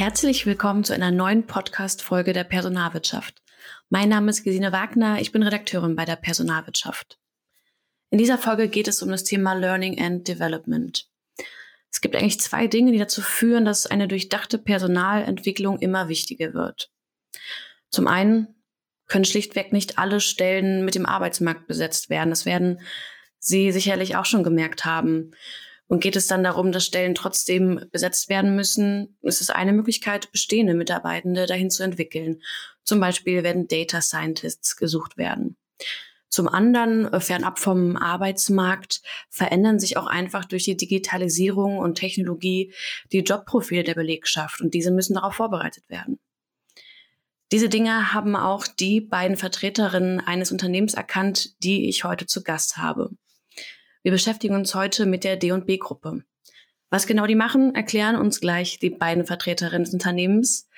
Herzlich willkommen zu einer neuen Podcast-Folge der Personalwirtschaft. Mein Name ist Gesine Wagner, ich bin Redakteurin bei der Personalwirtschaft. In dieser Folge geht es um das Thema Learning and Development. Es gibt eigentlich zwei Dinge, die dazu führen, dass eine durchdachte Personalentwicklung immer wichtiger wird. Zum einen können schlichtweg nicht alle Stellen mit dem Arbeitsmarkt besetzt werden. Das werden Sie sicherlich auch schon gemerkt haben. Und geht es dann darum, dass Stellen trotzdem besetzt werden müssen, ist es eine Möglichkeit, bestehende Mitarbeitende dahin zu entwickeln. Zum Beispiel werden Data Scientists gesucht werden. Zum anderen, äh, fernab vom Arbeitsmarkt, verändern sich auch einfach durch die Digitalisierung und Technologie die Jobprofile der Belegschaft und diese müssen darauf vorbereitet werden. Diese Dinge haben auch die beiden Vertreterinnen eines Unternehmens erkannt, die ich heute zu Gast habe. Wir beschäftigen uns heute mit der D&B-Gruppe. Was genau die machen, erklären uns gleich die beiden Vertreterinnen des Unternehmens.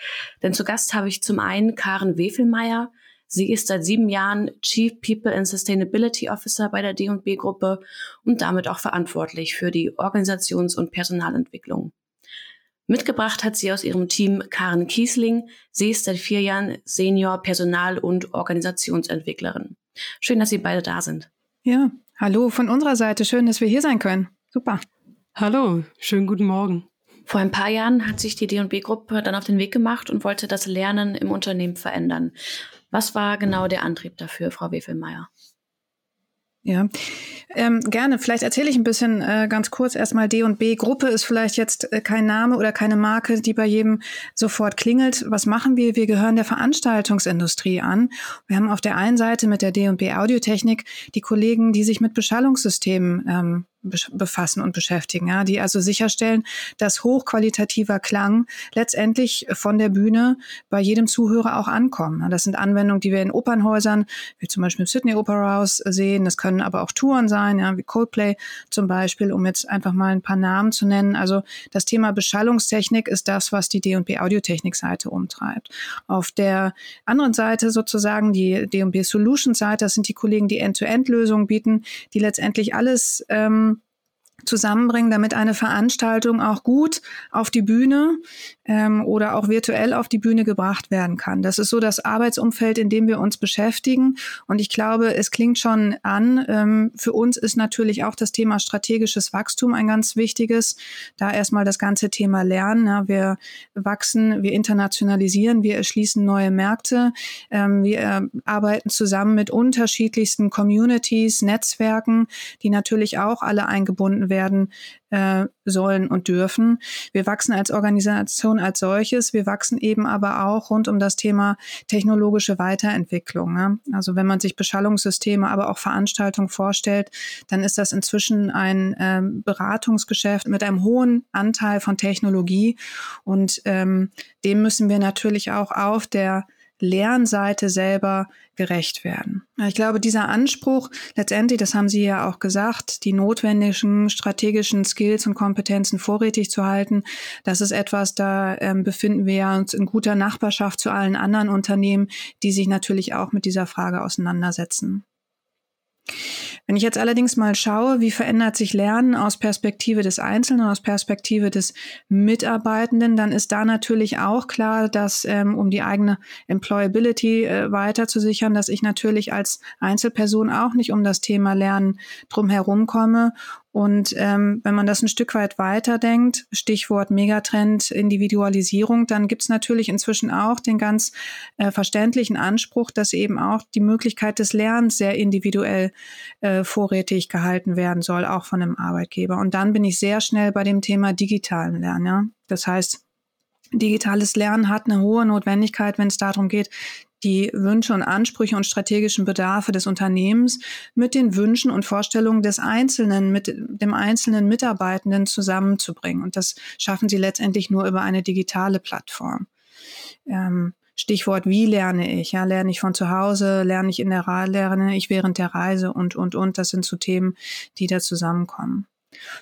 Denn zu Gast habe ich zum einen Karen Wefelmeier. Sie ist seit sieben Jahren Chief People and Sustainability Officer bei der D&B-Gruppe und damit auch verantwortlich für die Organisations- und Personalentwicklung. Mitgebracht hat sie aus ihrem Team Karen Kiesling. Sie ist seit vier Jahren Senior Personal- und Organisationsentwicklerin. Schön, dass Sie beide da sind. Ja, Hallo von unserer Seite, schön, dass wir hier sein können. Super. Hallo, schönen guten Morgen. Vor ein paar Jahren hat sich die D&B-Gruppe dann auf den Weg gemacht und wollte das Lernen im Unternehmen verändern. Was war genau der Antrieb dafür, Frau Wefelmeier? Ja, ähm, gerne. Vielleicht erzähle ich ein bisschen äh, ganz kurz erstmal D und B. Gruppe ist vielleicht jetzt äh, kein Name oder keine Marke, die bei jedem sofort klingelt. Was machen wir? Wir gehören der Veranstaltungsindustrie an. Wir haben auf der einen Seite mit der D und B Audiotechnik die Kollegen, die sich mit Beschallungssystemen ähm, befassen und beschäftigen, ja, die also sicherstellen, dass hochqualitativer Klang letztendlich von der Bühne bei jedem Zuhörer auch ankommt. Das sind Anwendungen, die wir in Opernhäusern, wie zum Beispiel im Sydney Opera House sehen. Das können aber auch Touren sein, ja, wie Coldplay zum Beispiel, um jetzt einfach mal ein paar Namen zu nennen. Also das Thema Beschallungstechnik ist das, was die D&B Audiotechnik Seite umtreibt. Auf der anderen Seite sozusagen die D&B Solutions Seite, das sind die Kollegen, die End-to-End-Lösungen bieten, die letztendlich alles ähm, zusammenbringen, damit eine Veranstaltung auch gut auf die Bühne ähm, oder auch virtuell auf die Bühne gebracht werden kann. Das ist so das Arbeitsumfeld, in dem wir uns beschäftigen. Und ich glaube, es klingt schon an. Ähm, für uns ist natürlich auch das Thema strategisches Wachstum ein ganz wichtiges. Da erstmal das ganze Thema Lernen. Ja, wir wachsen, wir internationalisieren, wir erschließen neue Märkte. Ähm, wir äh, arbeiten zusammen mit unterschiedlichsten Communities, Netzwerken, die natürlich auch alle eingebunden äh, sollen und dürfen. Wir wachsen als Organisation als solches. Wir wachsen eben aber auch rund um das Thema technologische Weiterentwicklung. Ne? Also wenn man sich Beschallungssysteme, aber auch Veranstaltungen vorstellt, dann ist das inzwischen ein ähm, Beratungsgeschäft mit einem hohen Anteil von Technologie und ähm, dem müssen wir natürlich auch auf der Lernseite selber gerecht werden. Ich glaube, dieser Anspruch, letztendlich, das haben Sie ja auch gesagt, die notwendigen strategischen Skills und Kompetenzen vorrätig zu halten, das ist etwas, da ähm, befinden wir uns in guter Nachbarschaft zu allen anderen Unternehmen, die sich natürlich auch mit dieser Frage auseinandersetzen. Wenn ich jetzt allerdings mal schaue, wie verändert sich Lernen aus Perspektive des Einzelnen, aus Perspektive des Mitarbeitenden, dann ist da natürlich auch klar, dass ähm, um die eigene Employability äh, weiter zu sichern, dass ich natürlich als Einzelperson auch nicht um das Thema Lernen drum herum komme und ähm, wenn man das ein Stück weit weiterdenkt, Stichwort Megatrend Individualisierung, dann gibt's natürlich inzwischen auch den ganz äh, verständlichen Anspruch, dass eben auch die Möglichkeit des Lernens sehr individuell äh, vorrätig gehalten werden soll, auch von einem Arbeitgeber. Und dann bin ich sehr schnell bei dem Thema digitalen Lernen. Ja? Das heißt, digitales Lernen hat eine hohe Notwendigkeit, wenn es darum geht, die Wünsche und Ansprüche und strategischen Bedarfe des Unternehmens mit den Wünschen und Vorstellungen des Einzelnen, mit dem einzelnen Mitarbeitenden zusammenzubringen. Und das schaffen sie letztendlich nur über eine digitale Plattform. Ähm, Stichwort, wie lerne ich? Ja, lerne ich von zu Hause, lerne ich in der Reise, lerne ich während der Reise und, und, und. Das sind so Themen, die da zusammenkommen.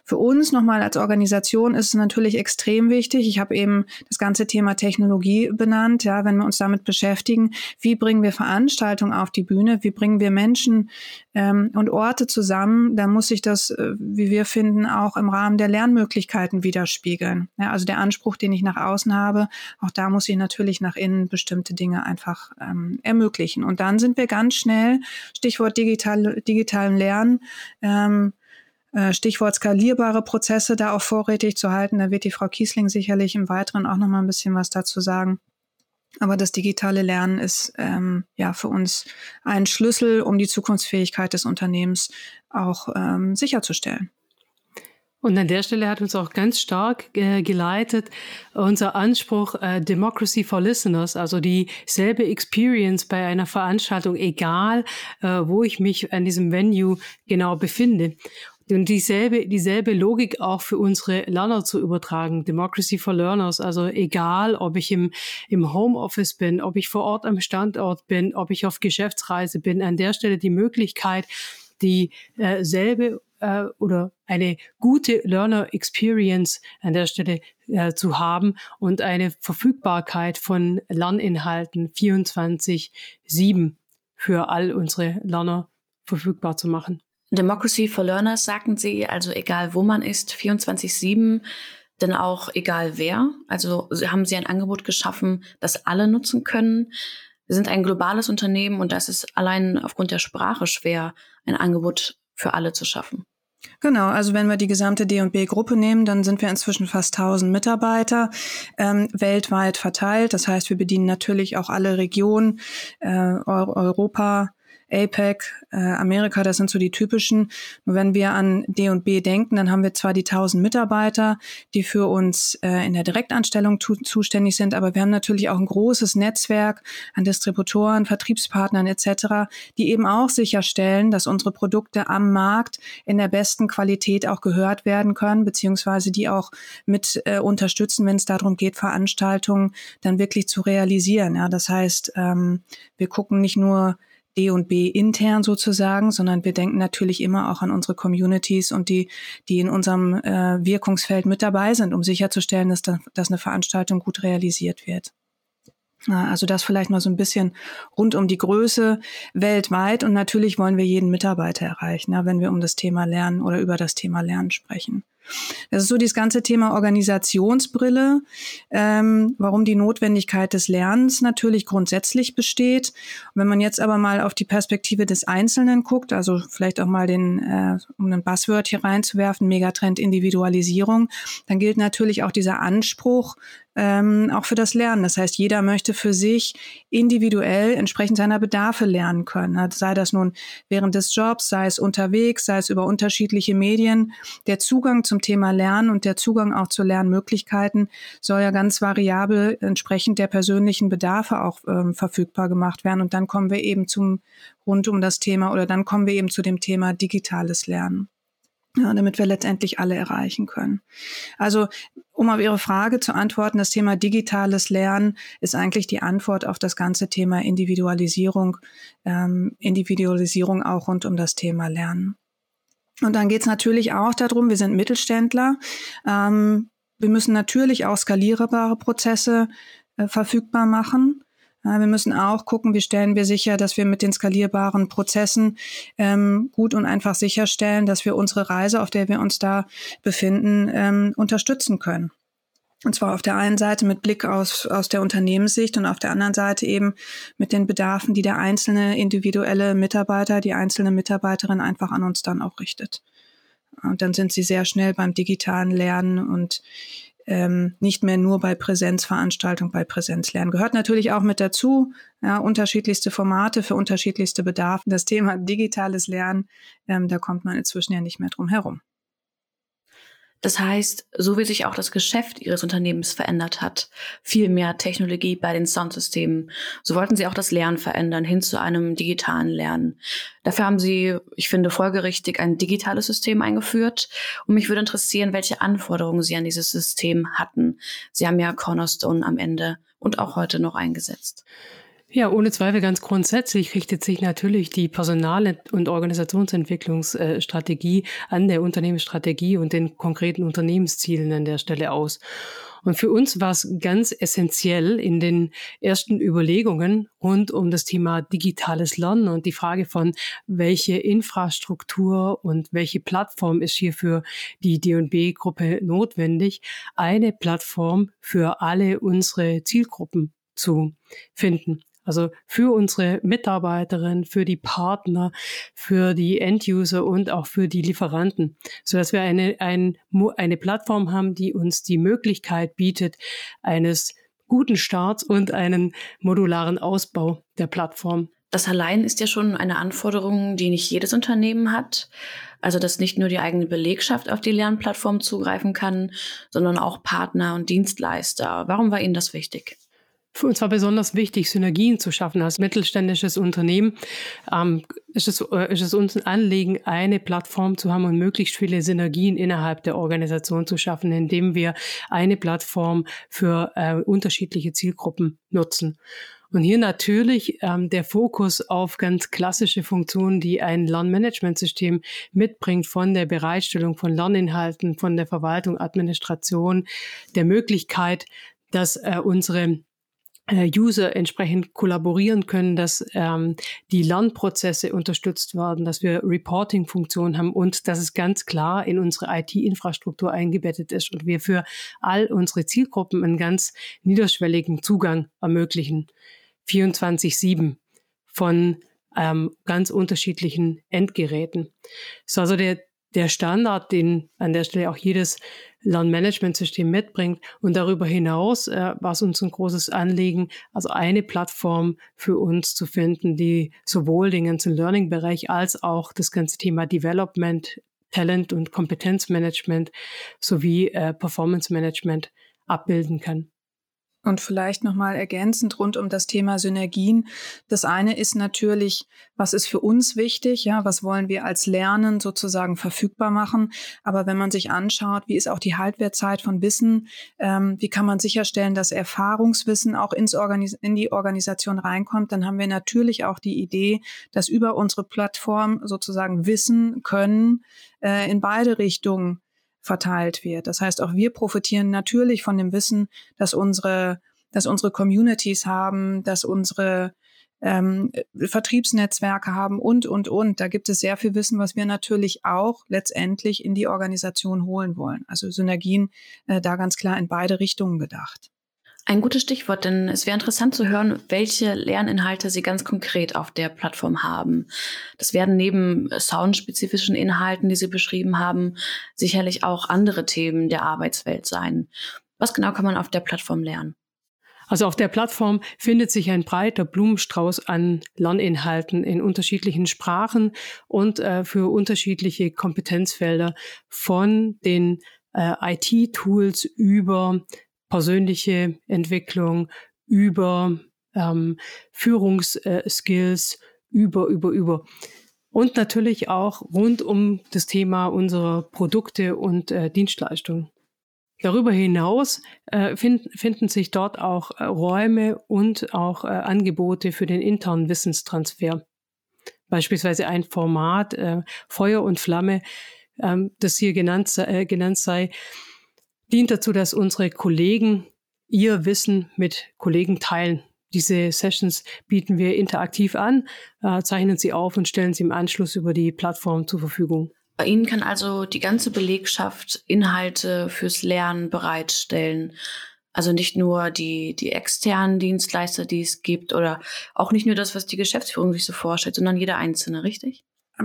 Für uns nochmal als Organisation ist es natürlich extrem wichtig. Ich habe eben das ganze Thema Technologie benannt. Ja, wenn wir uns damit beschäftigen, wie bringen wir Veranstaltungen auf die Bühne, wie bringen wir Menschen ähm, und Orte zusammen, dann muss sich das, äh, wie wir finden, auch im Rahmen der Lernmöglichkeiten widerspiegeln. Ja, also der Anspruch, den ich nach außen habe, auch da muss ich natürlich nach innen bestimmte Dinge einfach ähm, ermöglichen. Und dann sind wir ganz schnell, Stichwort digital, digitalen Lernen, ähm, äh, Stichwort skalierbare Prozesse da auch vorrätig zu halten. Da wird die Frau Kiesling sicherlich im Weiteren auch noch mal ein bisschen was dazu sagen. Aber das digitale Lernen ist ähm, ja für uns ein Schlüssel, um die Zukunftsfähigkeit des Unternehmens auch ähm, sicherzustellen. Und an der Stelle hat uns auch ganz stark äh, geleitet unser Anspruch äh, Democracy for Listeners, also dieselbe Experience bei einer Veranstaltung, egal äh, wo ich mich an diesem Venue genau befinde. Und dieselbe, dieselbe Logik auch für unsere Lerner zu übertragen. Democracy for Learners. Also egal, ob ich im, im Homeoffice bin, ob ich vor Ort am Standort bin, ob ich auf Geschäftsreise bin, an der Stelle die Möglichkeit, dieselbe äh, oder eine gute Learner Experience an der Stelle äh, zu haben und eine Verfügbarkeit von Lerninhalten 24-7 für all unsere Lerner verfügbar zu machen. Democracy for Learners sagten sie, also egal wo man ist, 24-7, denn auch egal wer. Also haben sie ein Angebot geschaffen, das alle nutzen können. Wir sind ein globales Unternehmen und das ist allein aufgrund der Sprache schwer, ein Angebot für alle zu schaffen. Genau, also wenn wir die gesamte D&B-Gruppe nehmen, dann sind wir inzwischen fast 1000 Mitarbeiter ähm, weltweit verteilt. Das heißt, wir bedienen natürlich auch alle Regionen, äh, Europa, APEC, äh, Amerika, das sind so die typischen. Nur wenn wir an D&B denken, dann haben wir zwar die 1000 Mitarbeiter, die für uns äh, in der Direktanstellung zuständig sind, aber wir haben natürlich auch ein großes Netzwerk an Distributoren, Vertriebspartnern etc., die eben auch sicherstellen, dass unsere Produkte am Markt in der besten Qualität auch gehört werden können, beziehungsweise die auch mit äh, unterstützen, wenn es darum geht, Veranstaltungen dann wirklich zu realisieren. Ja, das heißt, ähm, wir gucken nicht nur D und B intern sozusagen, sondern wir denken natürlich immer auch an unsere Communities und die, die in unserem äh, Wirkungsfeld mit dabei sind, um sicherzustellen, dass, da, dass eine Veranstaltung gut realisiert wird. Also das vielleicht mal so ein bisschen rund um die Größe weltweit und natürlich wollen wir jeden Mitarbeiter erreichen, wenn wir um das Thema Lernen oder über das Thema Lernen sprechen. Das ist so dieses ganze Thema Organisationsbrille, ähm, warum die Notwendigkeit des Lernens natürlich grundsätzlich besteht. wenn man jetzt aber mal auf die Perspektive des Einzelnen guckt, also vielleicht auch mal den, äh, um ein Buzzword hier reinzuwerfen, Megatrend Individualisierung, dann gilt natürlich auch dieser Anspruch, ähm, auch für das Lernen. Das heißt, jeder möchte für sich individuell entsprechend seiner Bedarfe lernen können. Sei das nun während des Jobs, sei es unterwegs, sei es über unterschiedliche Medien. Der Zugang zum Thema Lernen und der Zugang auch zu Lernmöglichkeiten soll ja ganz variabel entsprechend der persönlichen Bedarfe auch ähm, verfügbar gemacht werden. Und dann kommen wir eben zum rund um das Thema oder dann kommen wir eben zu dem Thema digitales Lernen ja, damit wir letztendlich alle erreichen können. Also, um auf Ihre Frage zu antworten, das Thema digitales Lernen ist eigentlich die Antwort auf das ganze Thema Individualisierung, ähm, Individualisierung auch rund um das Thema Lernen. Und dann geht es natürlich auch darum, wir sind Mittelständler, ähm, wir müssen natürlich auch skalierbare Prozesse äh, verfügbar machen. Wir müssen auch gucken, wie stellen wir sicher, dass wir mit den skalierbaren Prozessen ähm, gut und einfach sicherstellen, dass wir unsere Reise, auf der wir uns da befinden, ähm, unterstützen können. Und zwar auf der einen Seite mit Blick aus, aus der Unternehmenssicht und auf der anderen Seite eben mit den Bedarfen, die der einzelne individuelle Mitarbeiter, die einzelne Mitarbeiterin einfach an uns dann auch richtet. Und dann sind sie sehr schnell beim digitalen Lernen und ähm, nicht mehr nur bei Präsenzveranstaltungen, bei Präsenzlernen. Gehört natürlich auch mit dazu, ja, unterschiedlichste Formate für unterschiedlichste Bedarfe. Das Thema digitales Lernen, ähm, da kommt man inzwischen ja nicht mehr drum herum. Das heißt, so wie sich auch das Geschäft ihres Unternehmens verändert hat, viel mehr Technologie bei den Soundsystemen, so wollten sie auch das Lernen verändern hin zu einem digitalen Lernen. Dafür haben sie, ich finde, folgerichtig ein digitales System eingeführt. Und mich würde interessieren, welche Anforderungen sie an dieses System hatten. Sie haben ja Cornerstone am Ende und auch heute noch eingesetzt. Ja, ohne Zweifel ganz grundsätzlich richtet sich natürlich die Personal- und Organisationsentwicklungsstrategie an der Unternehmensstrategie und den konkreten Unternehmenszielen an der Stelle aus. Und für uns war es ganz essentiell in den ersten Überlegungen rund um das Thema digitales Lernen und die Frage von, welche Infrastruktur und welche Plattform ist hier für die D&B-Gruppe notwendig, eine Plattform für alle unsere Zielgruppen zu finden. Also für unsere Mitarbeiterinnen, für die Partner, für die End-User und auch für die Lieferanten, so dass wir eine, ein, eine Plattform haben, die uns die Möglichkeit bietet, eines guten Starts und einen modularen Ausbau der Plattform. Das allein ist ja schon eine Anforderung, die nicht jedes Unternehmen hat. Also, dass nicht nur die eigene Belegschaft auf die Lernplattform zugreifen kann, sondern auch Partner und Dienstleister. Warum war Ihnen das wichtig? Für uns war besonders wichtig, Synergien zu schaffen. Als mittelständisches Unternehmen ähm, ist, es, äh, ist es uns ein Anliegen, eine Plattform zu haben und möglichst viele Synergien innerhalb der Organisation zu schaffen, indem wir eine Plattform für äh, unterschiedliche Zielgruppen nutzen. Und hier natürlich ähm, der Fokus auf ganz klassische Funktionen, die ein Lernmanagementsystem mitbringt, von der Bereitstellung von Lerninhalten, von der Verwaltung, Administration, der Möglichkeit, dass äh, unsere äh, User entsprechend kollaborieren können, dass ähm, die Lernprozesse unterstützt werden, dass wir Reporting-Funktionen haben und dass es ganz klar in unsere IT-Infrastruktur eingebettet ist und wir für all unsere Zielgruppen einen ganz niederschwelligen Zugang ermöglichen. 24-7 von ähm, ganz unterschiedlichen Endgeräten. So also der, der Standard, den an der Stelle auch jedes Lernmanagementsystem mitbringt. Und darüber hinaus äh, war es uns ein großes Anliegen, also eine Plattform für uns zu finden, die sowohl den ganzen Learning-Bereich als auch das ganze Thema Development, Talent und Kompetenzmanagement sowie äh, Performance Management abbilden kann. Und vielleicht nochmal ergänzend rund um das Thema Synergien. Das eine ist natürlich, was ist für uns wichtig? Ja, was wollen wir als Lernen sozusagen verfügbar machen? Aber wenn man sich anschaut, wie ist auch die Haltwertzeit von Wissen? Ähm, wie kann man sicherstellen, dass Erfahrungswissen auch ins Organis in die Organisation reinkommt? Dann haben wir natürlich auch die Idee, dass über unsere Plattform sozusagen Wissen können äh, in beide Richtungen verteilt wird. Das heißt, auch wir profitieren natürlich von dem Wissen, dass unsere, dass unsere Communities haben, dass unsere ähm, Vertriebsnetzwerke haben und, und, und. Da gibt es sehr viel Wissen, was wir natürlich auch letztendlich in die Organisation holen wollen. Also Synergien äh, da ganz klar in beide Richtungen gedacht. Ein gutes Stichwort, denn es wäre interessant zu hören, welche Lerninhalte Sie ganz konkret auf der Plattform haben. Das werden neben soundspezifischen Inhalten, die Sie beschrieben haben, sicherlich auch andere Themen der Arbeitswelt sein. Was genau kann man auf der Plattform lernen? Also auf der Plattform findet sich ein breiter Blumenstrauß an Lerninhalten in unterschiedlichen Sprachen und äh, für unterschiedliche Kompetenzfelder von den äh, IT-Tools über persönliche Entwicklung, über ähm, Führungsskills, über, über, über. Und natürlich auch rund um das Thema unserer Produkte und äh, Dienstleistungen. Darüber hinaus äh, find, finden sich dort auch äh, Räume und auch äh, Angebote für den internen Wissenstransfer. Beispielsweise ein Format äh, Feuer und Flamme, ähm, das hier genannt, äh, genannt sei, dient dazu, dass unsere Kollegen ihr Wissen mit Kollegen teilen. Diese Sessions bieten wir interaktiv an, äh, zeichnen sie auf und stellen sie im Anschluss über die Plattform zur Verfügung. Bei Ihnen kann also die ganze Belegschaft Inhalte fürs Lernen bereitstellen. Also nicht nur die, die externen Dienstleister, die es gibt, oder auch nicht nur das, was die Geschäftsführung sich so vorstellt, sondern jeder Einzelne, richtig?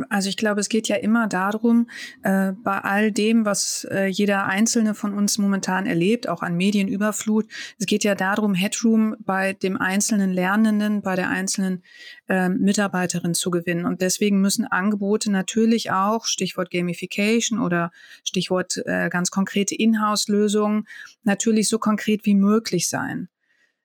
Also ich glaube, es geht ja immer darum, äh, bei all dem, was äh, jeder Einzelne von uns momentan erlebt, auch an Medienüberflut, es geht ja darum, Headroom bei dem einzelnen Lernenden, bei der einzelnen äh, Mitarbeiterin zu gewinnen. Und deswegen müssen Angebote natürlich auch, Stichwort Gamification oder Stichwort äh, ganz konkrete Inhouse-Lösungen, natürlich so konkret wie möglich sein.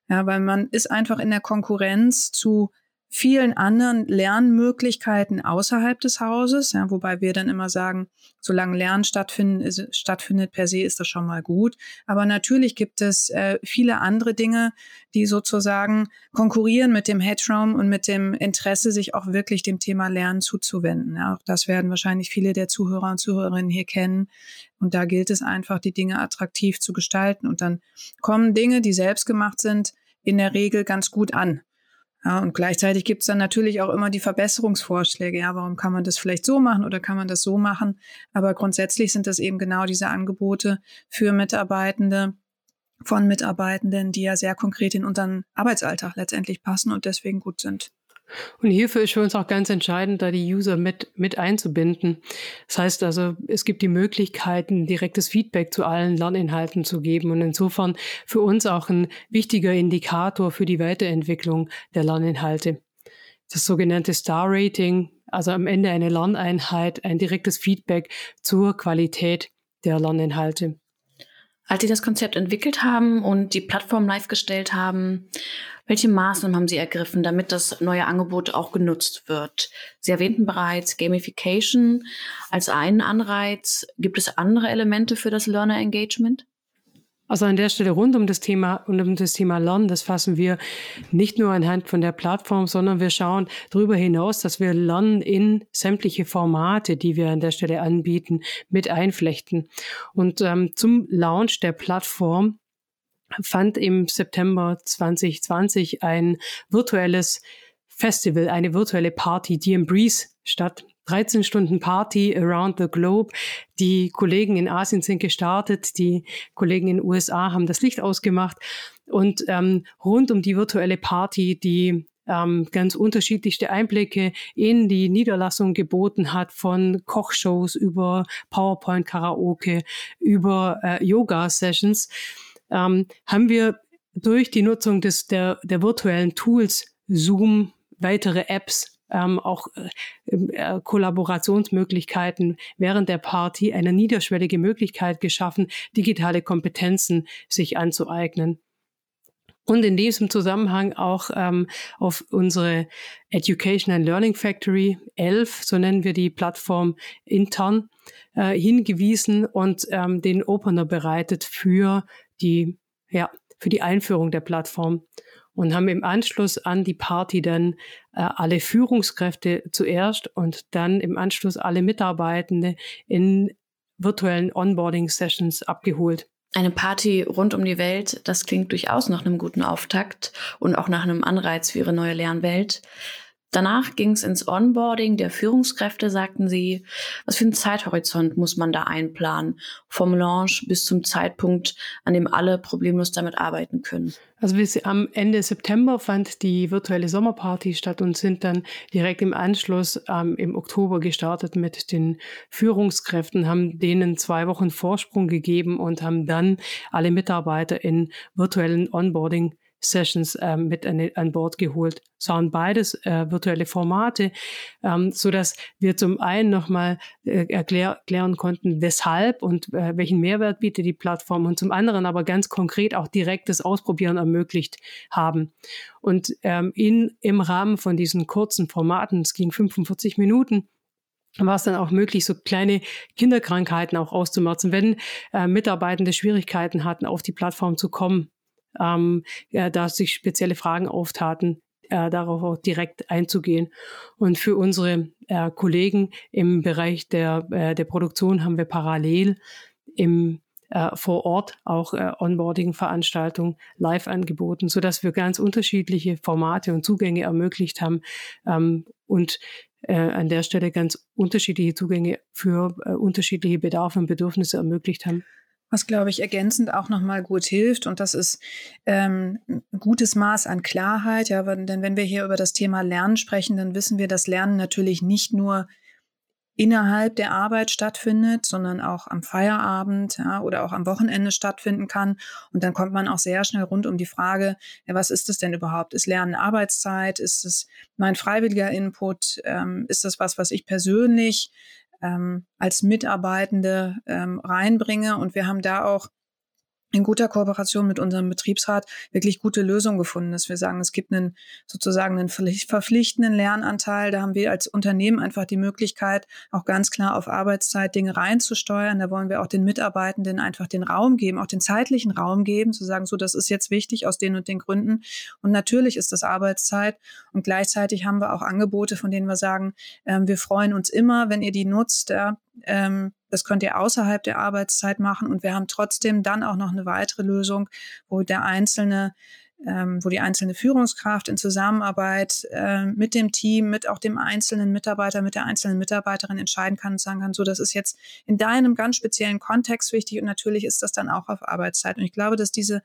Ja, weil man ist einfach in der Konkurrenz zu vielen anderen Lernmöglichkeiten außerhalb des Hauses, ja, wobei wir dann immer sagen, solange Lernen stattfinden, ist, stattfindet per se, ist das schon mal gut. Aber natürlich gibt es äh, viele andere Dinge, die sozusagen konkurrieren mit dem Headraum und mit dem Interesse, sich auch wirklich dem Thema Lernen zuzuwenden. Ja, auch das werden wahrscheinlich viele der Zuhörer und Zuhörerinnen hier kennen. Und da gilt es einfach, die Dinge attraktiv zu gestalten. Und dann kommen Dinge, die selbst gemacht sind, in der Regel ganz gut an. Ja, und gleichzeitig gibt es dann natürlich auch immer die Verbesserungsvorschläge. Ja, warum kann man das vielleicht so machen oder kann man das so machen? Aber grundsätzlich sind das eben genau diese Angebote für Mitarbeitende, von Mitarbeitenden, die ja sehr konkret in unseren Arbeitsalltag letztendlich passen und deswegen gut sind. Und hierfür ist für uns auch ganz entscheidend, da die User mit, mit einzubinden. Das heißt also, es gibt die Möglichkeiten, direktes Feedback zu allen Lerninhalten zu geben und insofern für uns auch ein wichtiger Indikator für die Weiterentwicklung der Lerninhalte. Das sogenannte Star Rating, also am Ende eine Lerneinheit, ein direktes Feedback zur Qualität der Lerninhalte. Als Sie das Konzept entwickelt haben und die Plattform live gestellt haben, welche Maßnahmen haben Sie ergriffen, damit das neue Angebot auch genutzt wird? Sie erwähnten bereits Gamification als einen Anreiz. Gibt es andere Elemente für das Learner Engagement? Also an der Stelle rund um das Thema, rund um das Thema Lernen, das fassen wir nicht nur anhand von der Plattform, sondern wir schauen darüber hinaus, dass wir Lernen in sämtliche Formate, die wir an der Stelle anbieten, mit einflechten. Und ähm, zum Launch der Plattform fand im September 2020 ein virtuelles Festival, eine virtuelle Party, die Breeze statt. 13 Stunden Party around the globe. Die Kollegen in Asien sind gestartet, die Kollegen in den USA haben das Licht ausgemacht und ähm, rund um die virtuelle Party, die ähm, ganz unterschiedlichste Einblicke in die Niederlassung geboten hat, von Kochshows über PowerPoint-Karaoke, über äh, Yoga-Sessions, ähm, haben wir durch die Nutzung des, der, der virtuellen Tools Zoom, weitere Apps, ähm, auch äh, äh, Kollaborationsmöglichkeiten während der Party eine niederschwellige Möglichkeit geschaffen, digitale Kompetenzen sich anzueignen. Und in diesem Zusammenhang auch ähm, auf unsere Education and Learning Factory 11, so nennen wir die Plattform intern, äh, hingewiesen und ähm, den Opener bereitet für die, ja, für die Einführung der Plattform und haben im Anschluss an die Party dann äh, alle Führungskräfte zuerst und dann im Anschluss alle Mitarbeitende in virtuellen Onboarding-Sessions abgeholt. Eine Party rund um die Welt, das klingt durchaus nach einem guten Auftakt und auch nach einem Anreiz für Ihre neue Lernwelt. Danach ging es ins Onboarding der Führungskräfte, sagten sie. Was für einen Zeithorizont muss man da einplanen? Vom Launch bis zum Zeitpunkt, an dem alle problemlos damit arbeiten können. Also bis am Ende September fand die virtuelle Sommerparty statt und sind dann direkt im Anschluss ähm, im Oktober gestartet mit den Führungskräften, haben denen zwei Wochen Vorsprung gegeben und haben dann alle Mitarbeiter in virtuellen Onboarding Sessions ähm, mit an, an, Bord geholt. Es beides äh, virtuelle Formate, ähm, so dass wir zum einen nochmal äh, erklär, erklären konnten, weshalb und äh, welchen Mehrwert bietet die Plattform und zum anderen aber ganz konkret auch direktes Ausprobieren ermöglicht haben. Und ähm, in, im Rahmen von diesen kurzen Formaten, es ging 45 Minuten, war es dann auch möglich, so kleine Kinderkrankheiten auch auszumerzen, wenn äh, Mitarbeitende Schwierigkeiten hatten, auf die Plattform zu kommen ähm, ja, da sich spezielle Fragen auftaten, äh, darauf auch direkt einzugehen. Und für unsere äh, Kollegen im Bereich der, äh, der Produktion haben wir parallel im äh, vor Ort auch äh, Onboarding-Veranstaltungen live angeboten, so dass wir ganz unterschiedliche Formate und Zugänge ermöglicht haben ähm, und äh, an der Stelle ganz unterschiedliche Zugänge für unterschiedliche Bedarfe und Bedürfnisse ermöglicht haben. Was, glaube ich, ergänzend auch nochmal gut hilft, und das ist ähm, ein gutes Maß an Klarheit. Ja, denn wenn wir hier über das Thema Lernen sprechen, dann wissen wir, dass Lernen natürlich nicht nur innerhalb der Arbeit stattfindet, sondern auch am Feierabend ja, oder auch am Wochenende stattfinden kann. Und dann kommt man auch sehr schnell rund um die Frage, ja, was ist es denn überhaupt? Ist Lernen Arbeitszeit? Ist es mein freiwilliger Input? Ähm, ist das was, was ich persönlich ähm, als Mitarbeitende ähm, reinbringe. Und wir haben da auch in guter Kooperation mit unserem Betriebsrat wirklich gute Lösungen gefunden, dass wir sagen, es gibt einen sozusagen einen verpflichtenden Lernanteil. Da haben wir als Unternehmen einfach die Möglichkeit, auch ganz klar auf Arbeitszeit Dinge reinzusteuern. Da wollen wir auch den Mitarbeitenden einfach den Raum geben, auch den zeitlichen Raum geben, zu sagen, so, das ist jetzt wichtig aus den und den Gründen. Und natürlich ist das Arbeitszeit. Und gleichzeitig haben wir auch Angebote, von denen wir sagen, äh, wir freuen uns immer, wenn ihr die nutzt. Ja, ähm, das könnt ihr außerhalb der Arbeitszeit machen und wir haben trotzdem dann auch noch eine weitere Lösung, wo der einzelne ähm, wo die einzelne Führungskraft in Zusammenarbeit äh, mit dem Team, mit auch dem einzelnen Mitarbeiter, mit der einzelnen Mitarbeiterin entscheiden kann und sagen kann, so, das ist jetzt in deinem ganz speziellen Kontext wichtig und natürlich ist das dann auch auf Arbeitszeit. Und ich glaube, dass diese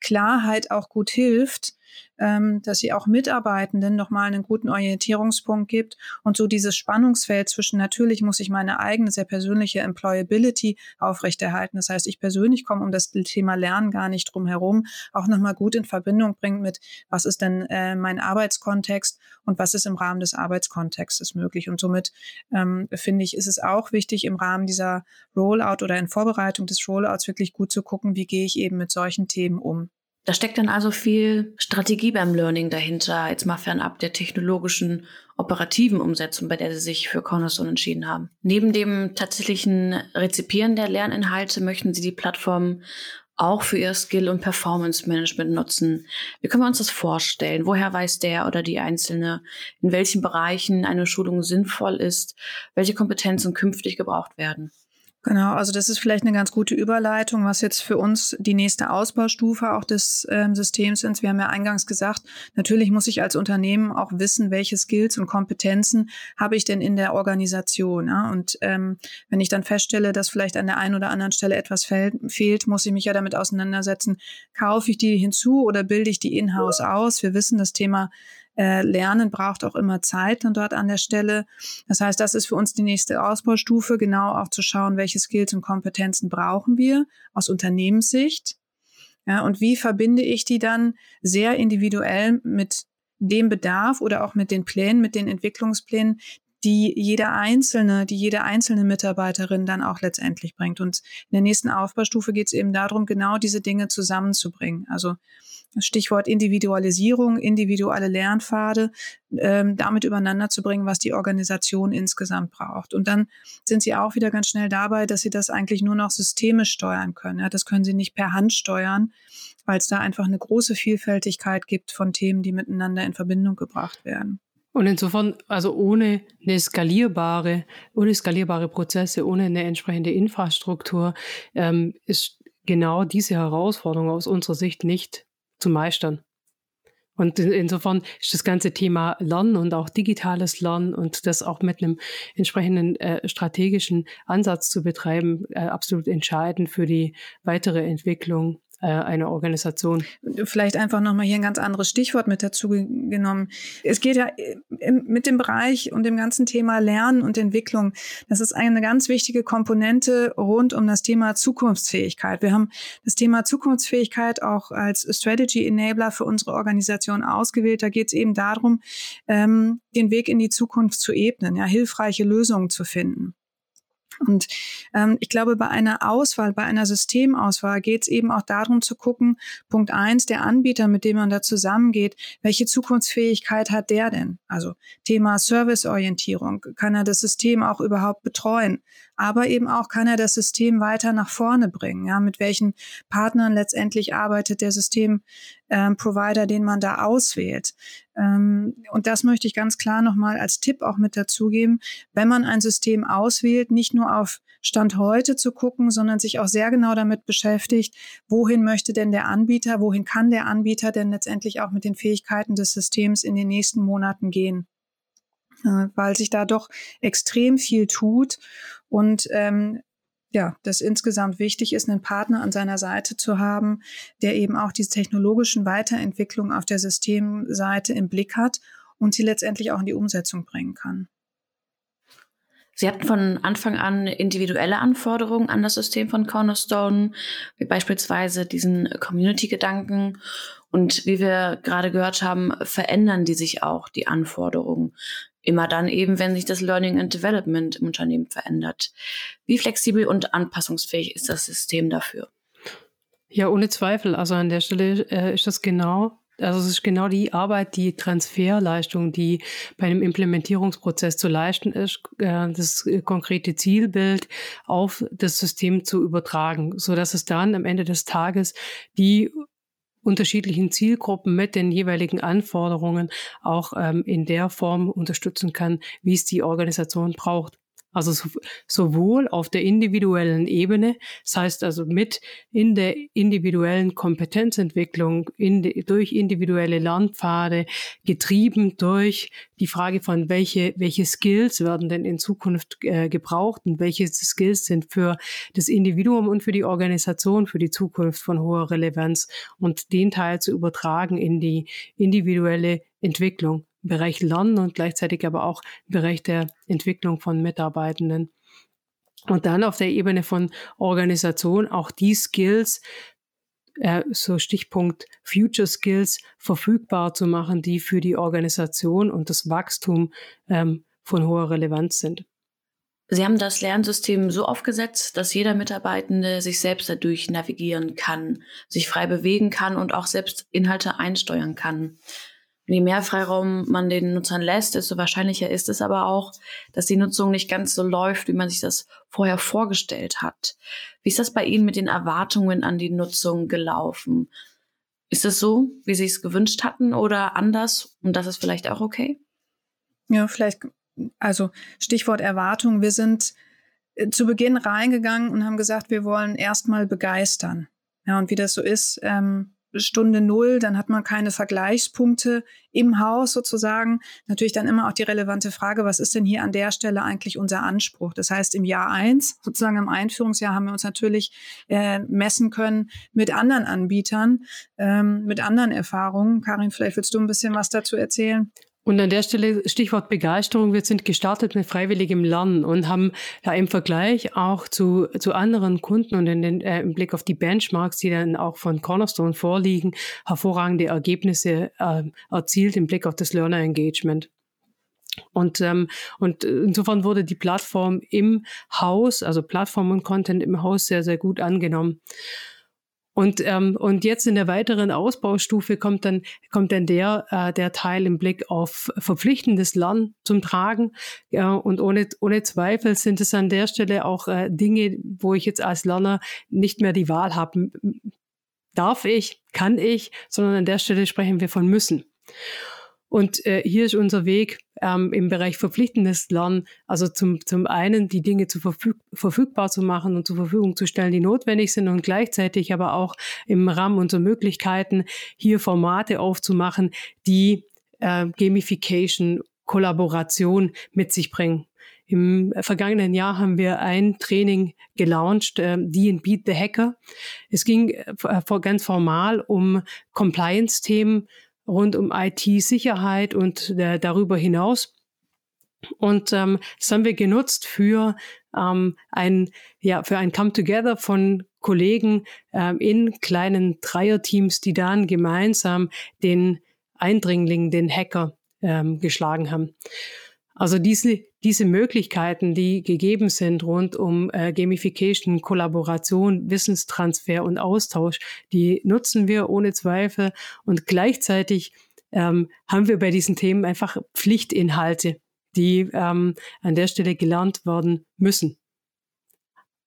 Klarheit auch gut hilft, ähm, dass sie auch Mitarbeitenden nochmal einen guten Orientierungspunkt gibt und so dieses Spannungsfeld zwischen natürlich muss ich meine eigene sehr persönliche Employability aufrechterhalten. Das heißt, ich persönlich komme um das Thema Lernen gar nicht drum herum, auch nochmal gut in Verbindung bringt mit, was ist denn äh, mein Arbeitskontext und was ist im Rahmen des Arbeitskontextes möglich. Und somit ähm, finde ich, ist es auch wichtig, im Rahmen dieser Rollout oder in Vorbereitung des Rollouts wirklich gut zu gucken, wie gehe ich eben mit solchen Themen um. Da steckt dann also viel Strategie beim Learning dahinter, jetzt mal fernab der technologischen, operativen Umsetzung, bei der Sie sich für Cornerstone entschieden haben. Neben dem tatsächlichen Rezipieren der Lerninhalte möchten Sie die Plattform auch für Ihr Skill- und Performance-Management nutzen. Wie können wir uns das vorstellen? Woher weiß der oder die Einzelne, in welchen Bereichen eine Schulung sinnvoll ist, welche Kompetenzen künftig gebraucht werden? Genau, also das ist vielleicht eine ganz gute Überleitung, was jetzt für uns die nächste Ausbaustufe auch des ähm, Systems ist. Wir haben ja eingangs gesagt, natürlich muss ich als Unternehmen auch wissen, welche Skills und Kompetenzen habe ich denn in der Organisation. Ja? Und ähm, wenn ich dann feststelle, dass vielleicht an der einen oder anderen Stelle etwas fehlt, muss ich mich ja damit auseinandersetzen, kaufe ich die hinzu oder bilde ich die in-house aus? Wir wissen, das Thema äh, Lernen braucht auch immer Zeit und dort an der Stelle. Das heißt, das ist für uns die nächste Ausbaustufe, genau auch zu schauen, welche Skills und Kompetenzen brauchen wir aus Unternehmenssicht. Ja, und wie verbinde ich die dann sehr individuell mit dem Bedarf oder auch mit den Plänen, mit den Entwicklungsplänen, die jeder einzelne, die jede einzelne Mitarbeiterin dann auch letztendlich bringt. Und in der nächsten Aufbaustufe geht es eben darum, genau diese Dinge zusammenzubringen. Also Stichwort Individualisierung, individuelle Lernpfade, ähm, damit übereinander zu bringen, was die Organisation insgesamt braucht. Und dann sind sie auch wieder ganz schnell dabei, dass sie das eigentlich nur noch systemisch steuern können. Ja, das können sie nicht per Hand steuern, weil es da einfach eine große Vielfältigkeit gibt von Themen, die miteinander in Verbindung gebracht werden. Und insofern, also ohne eine skalierbare, ohne skalierbare Prozesse, ohne eine entsprechende Infrastruktur, ähm, ist genau diese Herausforderung aus unserer Sicht nicht zu meistern. Und insofern ist das ganze Thema Lernen und auch digitales Lernen und das auch mit einem entsprechenden äh, strategischen Ansatz zu betreiben, äh, absolut entscheidend für die weitere Entwicklung äh, eine Organisation. Vielleicht einfach nochmal hier ein ganz anderes Stichwort mit dazu genommen. Es geht ja im, mit dem Bereich und dem ganzen Thema Lernen und Entwicklung. Das ist eine ganz wichtige Komponente rund um das Thema Zukunftsfähigkeit. Wir haben das Thema Zukunftsfähigkeit auch als Strategy Enabler für unsere Organisation ausgewählt. Da geht es eben darum, ähm, den Weg in die Zukunft zu ebnen, ja, hilfreiche Lösungen zu finden. Und ähm, ich glaube, bei einer Auswahl, bei einer Systemauswahl geht es eben auch darum zu gucken, Punkt eins, der Anbieter, mit dem man da zusammengeht, welche Zukunftsfähigkeit hat der denn? Also Thema Serviceorientierung, kann er das System auch überhaupt betreuen? Aber eben auch kann er das System weiter nach vorne bringen. Ja, mit welchen Partnern letztendlich arbeitet der Systemprovider, ähm, den man da auswählt. Ähm, und das möchte ich ganz klar nochmal als Tipp auch mit dazugeben. Wenn man ein System auswählt, nicht nur auf Stand heute zu gucken, sondern sich auch sehr genau damit beschäftigt, wohin möchte denn der Anbieter, wohin kann der Anbieter denn letztendlich auch mit den Fähigkeiten des Systems in den nächsten Monaten gehen. Weil sich da doch extrem viel tut und ähm, ja, das insgesamt wichtig ist, einen Partner an seiner Seite zu haben, der eben auch diese technologischen Weiterentwicklungen auf der Systemseite im Blick hat und sie letztendlich auch in die Umsetzung bringen kann. Sie hatten von Anfang an individuelle Anforderungen an das System von Cornerstone, wie beispielsweise diesen Community-Gedanken. Und wie wir gerade gehört haben, verändern die sich auch, die Anforderungen. Immer dann eben, wenn sich das Learning and Development im Unternehmen verändert. Wie flexibel und anpassungsfähig ist das System dafür? Ja, ohne Zweifel. Also an der Stelle äh, ist das genau also es ist genau die Arbeit, die Transferleistung, die bei einem Implementierungsprozess zu leisten ist, äh, das konkrete Zielbild auf das System zu übertragen, so dass es dann am Ende des Tages die unterschiedlichen Zielgruppen mit den jeweiligen Anforderungen auch ähm, in der Form unterstützen kann, wie es die Organisation braucht. Also sowohl auf der individuellen Ebene, das heißt also mit in der individuellen Kompetenzentwicklung, in durch individuelle Lernpfade, getrieben durch die Frage von welche, welche Skills werden denn in Zukunft äh, gebraucht und welche Skills sind für das Individuum und für die Organisation für die Zukunft von hoher Relevanz und den Teil zu übertragen in die individuelle Entwicklung. Bereich Lernen und gleichzeitig aber auch im Bereich der Entwicklung von Mitarbeitenden. Und dann auf der Ebene von Organisation auch die Skills, äh, so Stichpunkt Future Skills, verfügbar zu machen, die für die Organisation und das Wachstum ähm, von hoher Relevanz sind. Sie haben das Lernsystem so aufgesetzt, dass jeder Mitarbeitende sich selbst dadurch navigieren kann, sich frei bewegen kann und auch selbst Inhalte einsteuern kann je mehr Freiraum man den Nutzern lässt, desto wahrscheinlicher ist es aber auch, dass die Nutzung nicht ganz so läuft, wie man sich das vorher vorgestellt hat. Wie ist das bei Ihnen mit den Erwartungen an die Nutzung gelaufen? Ist es so, wie Sie es gewünscht hatten oder anders? Und das ist vielleicht auch okay? Ja, vielleicht, also Stichwort Erwartung. Wir sind äh, zu Beginn reingegangen und haben gesagt, wir wollen erstmal begeistern. Ja, und wie das so ist, ähm, Stunde Null, dann hat man keine Vergleichspunkte im Haus sozusagen. Natürlich dann immer auch die relevante Frage, was ist denn hier an der Stelle eigentlich unser Anspruch? Das heißt, im Jahr eins, sozusagen im Einführungsjahr, haben wir uns natürlich äh, messen können mit anderen Anbietern, ähm, mit anderen Erfahrungen. Karin, vielleicht willst du ein bisschen was dazu erzählen? Und an der Stelle Stichwort Begeisterung. Wir sind gestartet mit freiwilligem Lernen und haben ja im Vergleich auch zu, zu anderen Kunden und in den, äh, im Blick auf die Benchmarks, die dann auch von Cornerstone vorliegen, hervorragende Ergebnisse äh, erzielt im Blick auf das Learner Engagement. Und, ähm, und insofern wurde die Plattform im Haus, also Plattform und Content im Haus sehr, sehr gut angenommen. Und, ähm, und jetzt in der weiteren Ausbaustufe kommt dann, kommt dann der, äh, der Teil im Blick auf verpflichtendes Lernen zum Tragen. Ja, und ohne, ohne Zweifel sind es an der Stelle auch äh, Dinge, wo ich jetzt als Lerner nicht mehr die Wahl habe. Darf ich, kann ich, sondern an der Stelle sprechen wir von müssen. Und äh, hier ist unser Weg ähm, im Bereich verpflichtendes Lernen, also zum, zum einen die Dinge zu verfüg verfügbar zu machen und zur Verfügung zu stellen, die notwendig sind und gleichzeitig aber auch im Rahmen unserer Möglichkeiten hier Formate aufzumachen, die äh, Gamification, Kollaboration mit sich bringen. Im vergangenen Jahr haben wir ein Training gelauncht, äh, Beat the Hacker. Es ging äh, ganz formal um Compliance-Themen, rund um IT-Sicherheit und äh, darüber hinaus. Und ähm, das haben wir genutzt für ähm, ein ja für ein Come Together von Kollegen ähm, in kleinen Dreierteams, die dann gemeinsam den Eindringling, den Hacker ähm, geschlagen haben. Also diese, diese Möglichkeiten, die gegeben sind rund um äh, Gamification, Kollaboration, Wissenstransfer und Austausch, die nutzen wir ohne Zweifel. Und gleichzeitig ähm, haben wir bei diesen Themen einfach Pflichtinhalte, die ähm, an der Stelle gelernt werden müssen.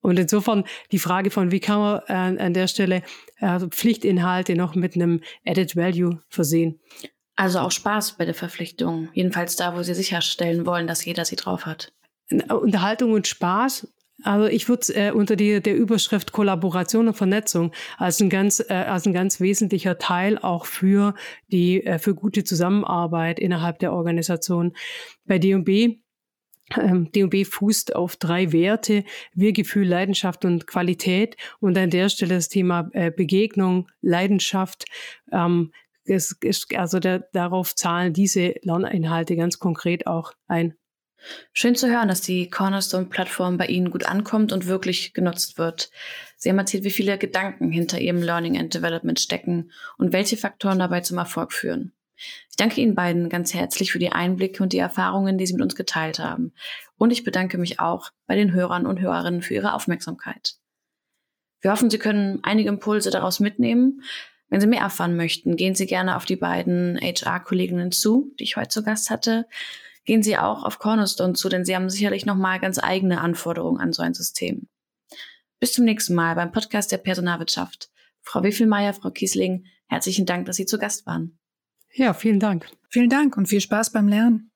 Und insofern die Frage von, wie kann man äh, an der Stelle äh, Pflichtinhalte noch mit einem Added Value versehen? Also auch Spaß bei der Verpflichtung. Jedenfalls da, wo sie sicherstellen wollen, dass jeder sie drauf hat. Unterhaltung und Spaß. Also ich würde äh, unter die, der Überschrift Kollaboration und Vernetzung als ein ganz äh, als ein ganz wesentlicher Teil auch für die äh, für gute Zusammenarbeit innerhalb der Organisation. Bei D&B ähm, DB fußt auf drei Werte, Wir-Gefühl, Leidenschaft und Qualität. Und an der Stelle das Thema äh, Begegnung, Leidenschaft, ähm, es, es, also der, darauf zahlen diese Lerninhalte ganz konkret auch ein. Schön zu hören, dass die Cornerstone-Plattform bei Ihnen gut ankommt und wirklich genutzt wird. Sie haben erzählt, wie viele Gedanken hinter Ihrem Learning and Development stecken und welche Faktoren dabei zum Erfolg führen. Ich danke Ihnen beiden ganz herzlich für die Einblicke und die Erfahrungen, die Sie mit uns geteilt haben. Und ich bedanke mich auch bei den Hörern und Hörerinnen für Ihre Aufmerksamkeit. Wir hoffen, Sie können einige Impulse daraus mitnehmen. Wenn Sie mehr erfahren möchten, gehen Sie gerne auf die beiden HR-Kolleginnen zu, die ich heute zu Gast hatte. Gehen Sie auch auf Cornerstone zu, denn Sie haben sicherlich nochmal ganz eigene Anforderungen an so ein System. Bis zum nächsten Mal beim Podcast der Personalwirtschaft. Frau Wiffelmeier, Frau Kiesling, herzlichen Dank, dass Sie zu Gast waren. Ja, vielen Dank. Vielen Dank und viel Spaß beim Lernen.